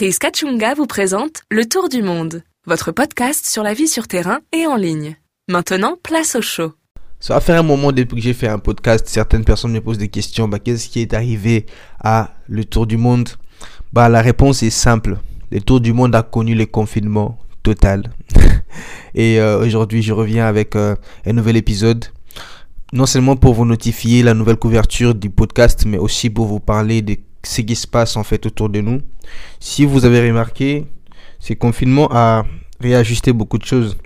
Chris Kachunga vous présente Le Tour du Monde, votre podcast sur la vie sur terrain et en ligne. Maintenant, place au show. Ça va faire un moment depuis que j'ai fait un podcast, certaines personnes me posent des questions, bah, qu'est-ce qui est arrivé à le Tour du Monde? Bah la réponse est simple. Le Tour du Monde a connu le confinement total. et euh, aujourd'hui, je reviens avec euh, un nouvel épisode. Non seulement pour vous notifier la nouvelle couverture du podcast, mais aussi pour vous parler de ce qui se passe en fait autour de nous. Si vous avez remarqué, ce confinement a réajusté beaucoup de choses.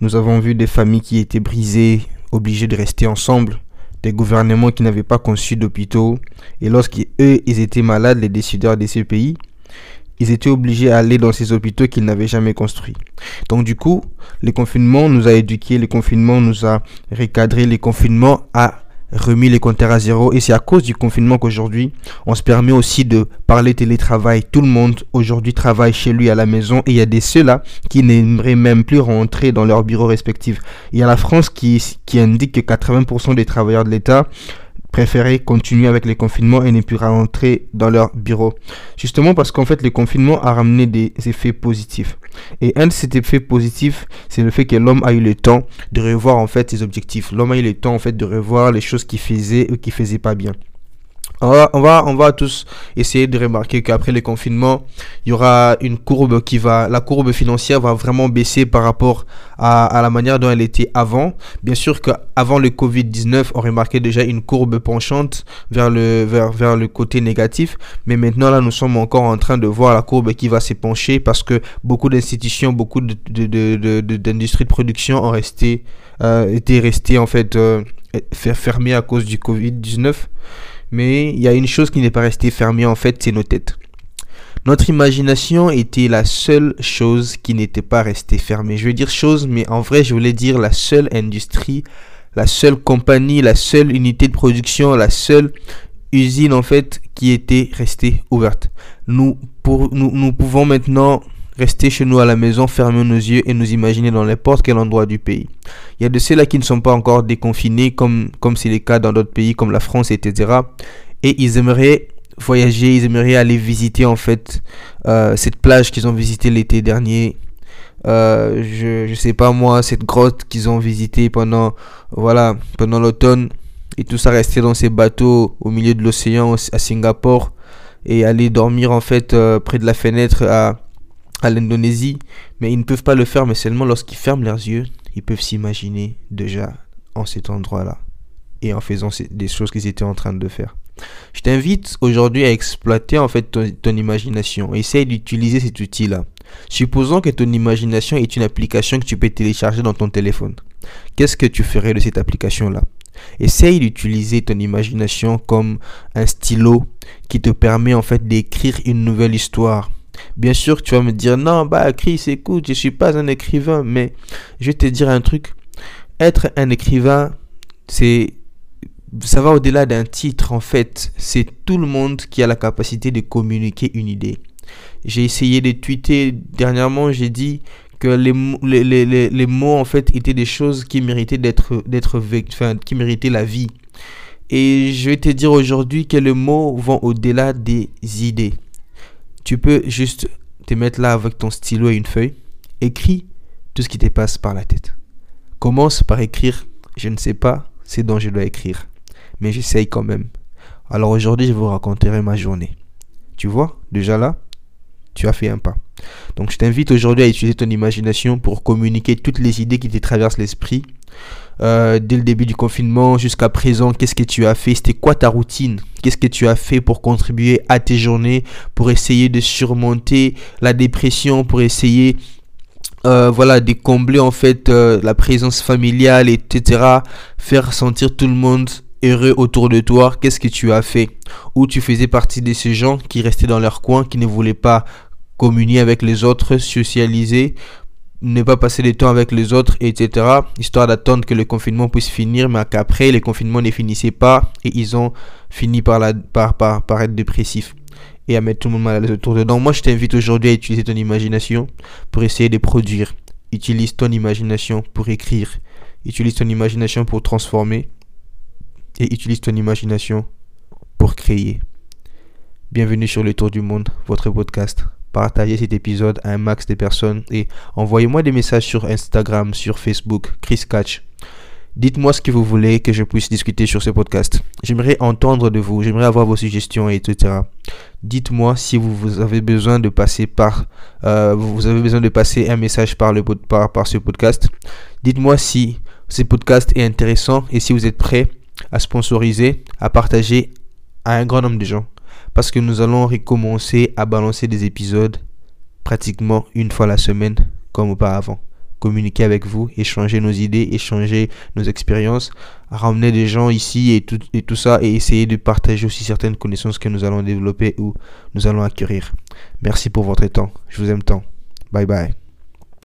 Nous avons vu des familles qui étaient brisées, obligés de rester ensemble, des gouvernements qui n'avaient pas conçu d'hôpitaux, et lorsqu'eux, ils étaient malades, les décideurs de ces pays, ils étaient obligés à aller dans ces hôpitaux qu'ils n'avaient jamais construits. Donc du coup, le confinement nous a éduqués, le confinement nous a recadré, le confinement a remis les compteurs à zéro et c'est à cause du confinement qu'aujourd'hui on se permet aussi de parler télétravail. Tout le monde aujourd'hui travaille chez lui à la maison et il y a des ceux-là qui n'aimeraient même plus rentrer dans leur bureau respectif. Il y a la France qui, qui indique que 80% des travailleurs de l'État préférer continuer avec les confinements et ne plus rentrer dans leur bureau. Justement parce qu'en fait, le confinement a ramené des effets positifs. Et un de ces effets positifs, c'est le fait que l'homme a eu le temps de revoir en fait ses objectifs. L'homme a eu le temps en fait de revoir les choses qu'il faisait ou qu'il faisait pas bien. On va, on va, on va tous essayer de remarquer qu'après le confinement, il y aura une courbe qui va, la courbe financière va vraiment baisser par rapport à, à la manière dont elle était avant. Bien sûr qu'avant le Covid-19, on remarquait déjà une courbe penchante vers le, vers, vers le côté négatif. Mais maintenant, là, nous sommes encore en train de voir la courbe qui va s'épancher parce que beaucoup d'institutions, beaucoup d'industries de, de, de, de, production ont resté, euh, étaient restées en fait, euh, fermées à cause du Covid-19. Mais il y a une chose qui n'est pas restée fermée en fait, c'est nos têtes. Notre imagination était la seule chose qui n'était pas restée fermée. Je veux dire chose, mais en vrai, je voulais dire la seule industrie, la seule compagnie, la seule unité de production, la seule usine en fait qui était restée ouverte. Nous, pour, nous, nous pouvons maintenant rester chez nous à la maison, fermer nos yeux et nous imaginer dans n'importe quel endroit du pays. Il y a de ceux-là qui ne sont pas encore déconfinés, comme comme c'est le cas dans d'autres pays comme la France, etc. Et ils aimeraient voyager, ils aimeraient aller visiter en fait euh, cette plage qu'ils ont visité l'été dernier. Euh, je je sais pas moi cette grotte qu'ils ont visité pendant voilà pendant l'automne et tout ça rester dans ces bateaux au milieu de l'océan à Singapour et aller dormir en fait euh, près de la fenêtre à à l'Indonésie, mais ils ne peuvent pas le faire, mais seulement lorsqu'ils ferment leurs yeux, ils peuvent s'imaginer déjà en cet endroit-là et en faisant des choses qu'ils étaient en train de faire. Je t'invite aujourd'hui à exploiter en fait ton, imagination. Essaye d'utiliser cet outil-là. Supposons que ton imagination est une application que tu peux télécharger dans ton téléphone. Qu'est-ce que tu ferais de cette application-là? Essaye d'utiliser ton imagination comme un stylo qui te permet en fait d'écrire une nouvelle histoire Bien sûr, tu vas me dire, non, bah, Chris, écoute, je suis pas un écrivain, mais je vais te dire un truc. Être un écrivain, c'est, ça va au-delà d'un titre, en fait. C'est tout le monde qui a la capacité de communiquer une idée. J'ai essayé de tweeter dernièrement, j'ai dit que les, les, les, les, mots, en fait, étaient des choses qui méritaient d'être, d'être, enfin, qui méritaient la vie. Et je vais te dire aujourd'hui que les mots vont au-delà des idées. Tu peux juste te mettre là avec ton stylo et une feuille. Écris tout ce qui te passe par la tête. Commence par écrire, je ne sais pas ce dont je dois écrire, mais j'essaye quand même. Alors aujourd'hui, je vous raconterai ma journée. Tu vois, déjà là, tu as fait un pas. Donc je t'invite aujourd'hui à utiliser ton imagination pour communiquer toutes les idées qui te traversent l'esprit. Euh, dès le début du confinement jusqu'à présent, qu'est-ce que tu as fait C'était quoi ta routine Qu'est-ce que tu as fait pour contribuer à tes journées, pour essayer de surmonter la dépression, pour essayer euh, voilà, de combler en fait euh, la présence familiale, etc. Faire sentir tout le monde heureux autour de toi. Qu'est-ce que tu as fait? Ou tu faisais partie de ces gens qui restaient dans leur coin, qui ne voulaient pas communier avec les autres, socialiser, ne pas passer du temps avec les autres, etc. Histoire d'attendre que le confinement puisse finir, mais qu'après, le confinement ne finissait pas et ils ont fini par, la, être dépressifs et à mettre tout le monde à autour de. Moi, je t'invite aujourd'hui à utiliser ton imagination pour essayer de produire. Utilise ton imagination pour écrire. Utilise ton imagination pour transformer. Et utilise ton imagination pour créer. Bienvenue sur le Tour du Monde, votre podcast. partagez cet épisode à un max de personnes et envoyez-moi des messages sur Instagram, sur Facebook, Chris Catch. Dites-moi ce que vous voulez que je puisse discuter sur ce podcast. J'aimerais entendre de vous, j'aimerais avoir vos suggestions, etc. Dites-moi si vous, avez besoin de passer par, euh, vous avez besoin de passer un message par par ce podcast. Dites-moi si ce podcast est intéressant et si vous êtes prêt à sponsoriser, à partager à un grand nombre de gens. Parce que nous allons recommencer à balancer des épisodes pratiquement une fois la semaine comme auparavant communiquer avec vous, échanger nos idées, échanger nos expériences, ramener des gens ici et tout, ça et essayer de partager aussi certaines connaissances que nous allons développer ou nous allons acquérir. Merci pour votre temps. Je vous aime tant. Bye bye.